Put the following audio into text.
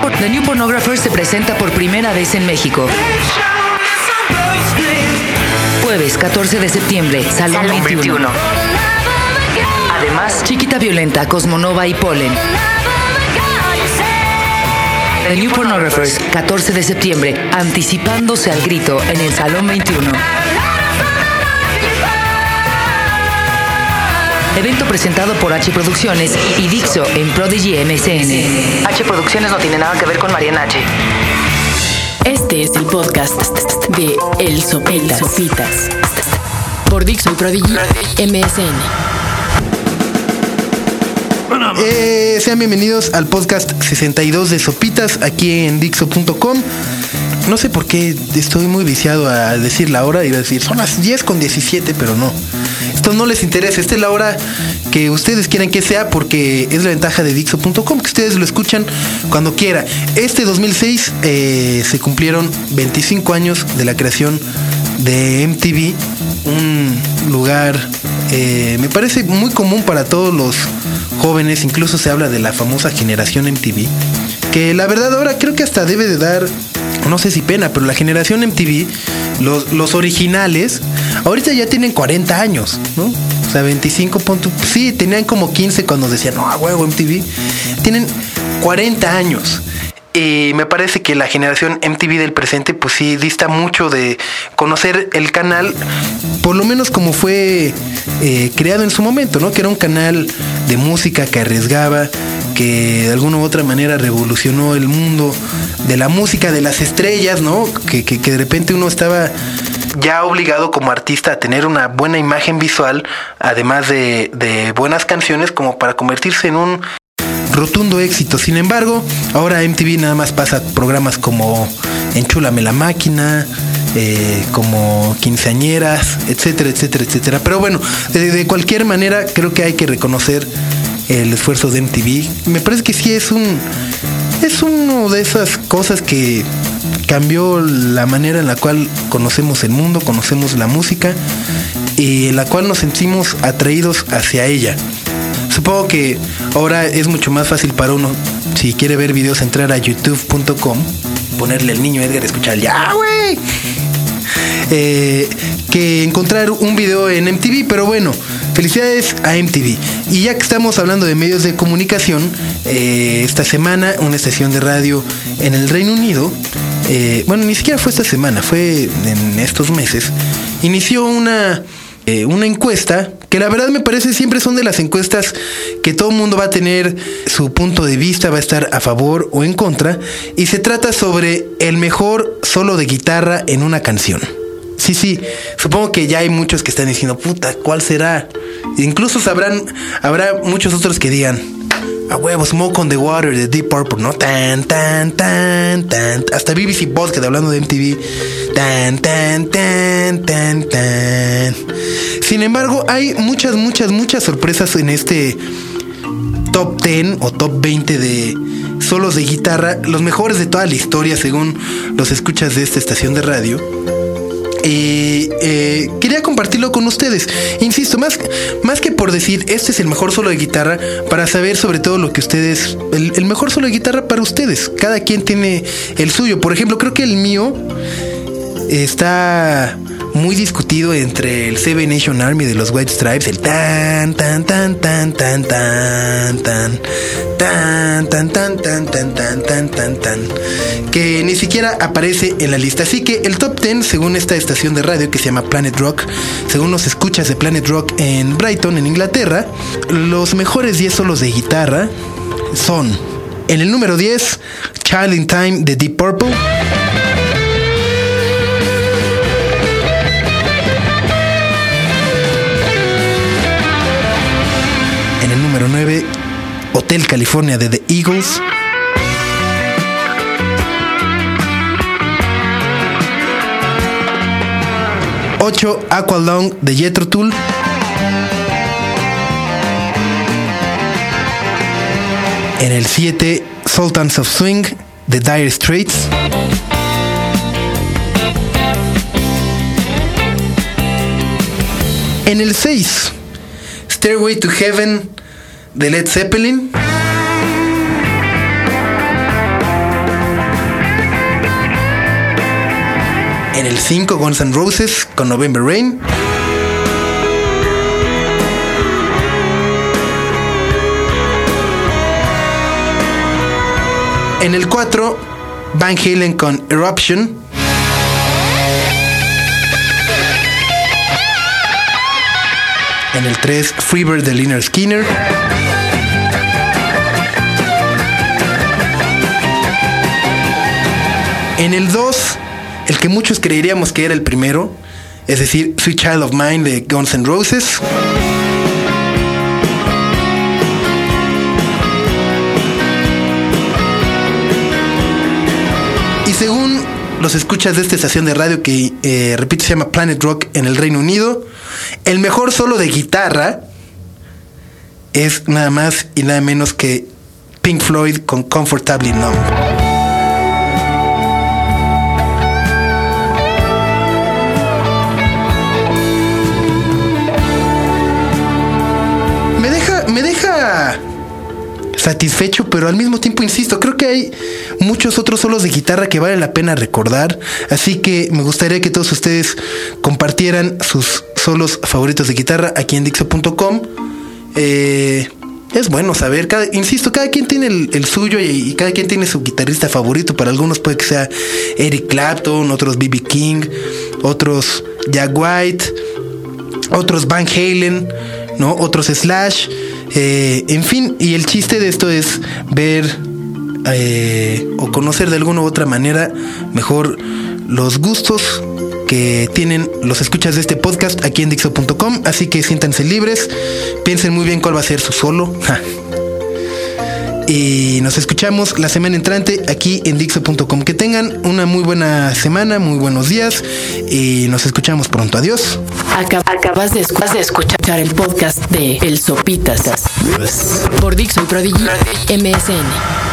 The New Pornographer se presenta por primera vez en México. Jueves 14 de septiembre, Salón, 21. Además, Chiquita Violenta, Cosmonova y Polen. The New Pornographers, 14 de septiembre, anticipándose al grito en el Salón 21. Evento presentado por H Producciones y Dixo en Prodigy MSN. H Producciones no tiene nada que ver con Mariana H. Este es el podcast de El Sopitas. Sopitas. Por Dixo y Prodigy MSN. Eh, sean bienvenidos al podcast 62 de Sopitas aquí en Dixo.com. No sé por qué estoy muy viciado a decir la hora. Iba a decir, son las 10 con 17, pero no. No les interesa. Esta es la hora que ustedes quieren que sea porque es la ventaja de Dixo.com, que ustedes lo escuchan cuando quiera. Este 2006 eh, se cumplieron 25 años de la creación de MTV, un lugar eh, me parece muy común para todos los jóvenes, incluso se habla de la famosa generación MTV, que la verdad ahora creo que hasta debe de dar, no sé si pena, pero la generación MTV, los originales, ahorita ya tienen 40 años, ¿no? O sea, 25 puntos, sí, tenían como 15 cuando decían, no, huevo MTV, tienen 40 años. Y me parece que la generación MTV del presente, pues sí, dista mucho de conocer el canal, por lo menos como fue eh, creado en su momento, ¿no? Que era un canal de música que arriesgaba, que de alguna u otra manera revolucionó el mundo de la música, de las estrellas, ¿no? Que de repente uno estaba ya obligado como artista a tener una buena imagen visual, además de, buenas canciones, como para convertirse en un rotundo éxito. Sin embargo, ahora MTV nada más pasa programas como Enchúlame la máquina, eh, como quinceañeras, etcétera, etcétera, etcétera. Pero bueno, de, de, cualquier manera creo que hay que reconocer el esfuerzo de MTV. Me parece que sí es un es una de esas cosas que cambió la manera en la cual conocemos el mundo, conocemos la música y la cual nos sentimos atraídos hacia ella. Supongo que ahora es mucho más fácil para uno, si quiere ver videos, entrar a youtube.com, ponerle al niño Edgar, escuchar ya, güey. Eh, que encontrar un video en MTV, pero bueno, felicidades a MTV. Y ya que estamos hablando de medios de comunicación, eh, esta semana una estación de radio en el Reino Unido, eh, bueno, ni siquiera fue esta semana, fue en estos meses, inició una eh, una encuesta que la verdad me parece siempre son de las encuestas que todo el mundo va a tener su punto de vista, va a estar a favor o en contra, y se trata sobre el mejor solo de guitarra en una canción. Sí, sí, supongo que ya hay muchos que están diciendo, puta, ¿cuál será? Incluso sabrán, habrá muchos otros que digan, a huevo, Smoke on the Water de Deep Purple, ¿no? Tan, tan, tan, tan. Hasta BBC Podcast hablando de MTV. Tan, tan, tan, tan, tan. Sin embargo, hay muchas, muchas, muchas sorpresas en este top 10 o top 20 de solos de guitarra, los mejores de toda la historia según los escuchas de esta estación de radio. Y eh, quería compartirlo con ustedes. Insisto, más, más que por decir este es el mejor solo de guitarra, para saber sobre todo lo que ustedes. El, mejor solo de guitarra para ustedes. Cada quien tiene el suyo. Por ejemplo, creo que el mío está muy discutido entre el Seven Nation Army de los White Stripes, el tan tan tan tan tan tan tan tan tan tan tan tan tan tan tan que ni siquiera aparece en la lista. Así que el top 10 según esta estación de radio que se llama Planet Rock, según los escuchas de Planet Rock en Brighton, en Inglaterra, los mejores 10 solos de guitarra son en el número 10 Child in Time de Deep Purple. California de The Eagles. Ocho, Aqualung de Jethro Tull. En el 7, Sultans of Swing de Dire Straits. En el 6, Stairway to Heaven de Led Zeppelin. El 5 Guns N' Roses con November Rain. En el 4 Van Halen con Eruption. En el 3 Freebird de Liner Skinner. En el 2, el que muchos creeríamos que era el primero, es decir, Sweet Child of Mine de Guns N' Roses. Y según los escuchas de esta estación de radio que, eh, repito, se llama Planet Rock en el Reino Unido, el mejor solo de guitarra es nada más y nada menos que Pink Floyd con Comfortably Numb. Satisfecho, pero al mismo tiempo, insisto, creo que hay muchos otros solos de guitarra que vale la pena recordar. Así que me gustaría que todos ustedes compartieran sus solos favoritos de guitarra aquí en Dixo.com. Eh, es bueno saber, insisto, cada quien tiene el, suyo y, cada quien tiene su guitarrista favorito. Para algunos puede que sea Eric Clapton, otros BB King, otros Jack White, otros Van Halen, ¿no? Otros Slash. Eh, en fin, y el chiste de esto es ver eh, o conocer de alguna u otra manera mejor los gustos que tienen los escuchas de este podcast aquí en Dixo.com. Así que siéntanse libres, piensen muy bien cuál va a ser su solo. Y nos escuchamos la semana entrante aquí en Dixo.com. Que tengan una muy buena semana, muy buenos días y nos escuchamos pronto. Adiós. Acabas de, escuchar el podcast de El Sopitas por Dixo y Prodigy MSN.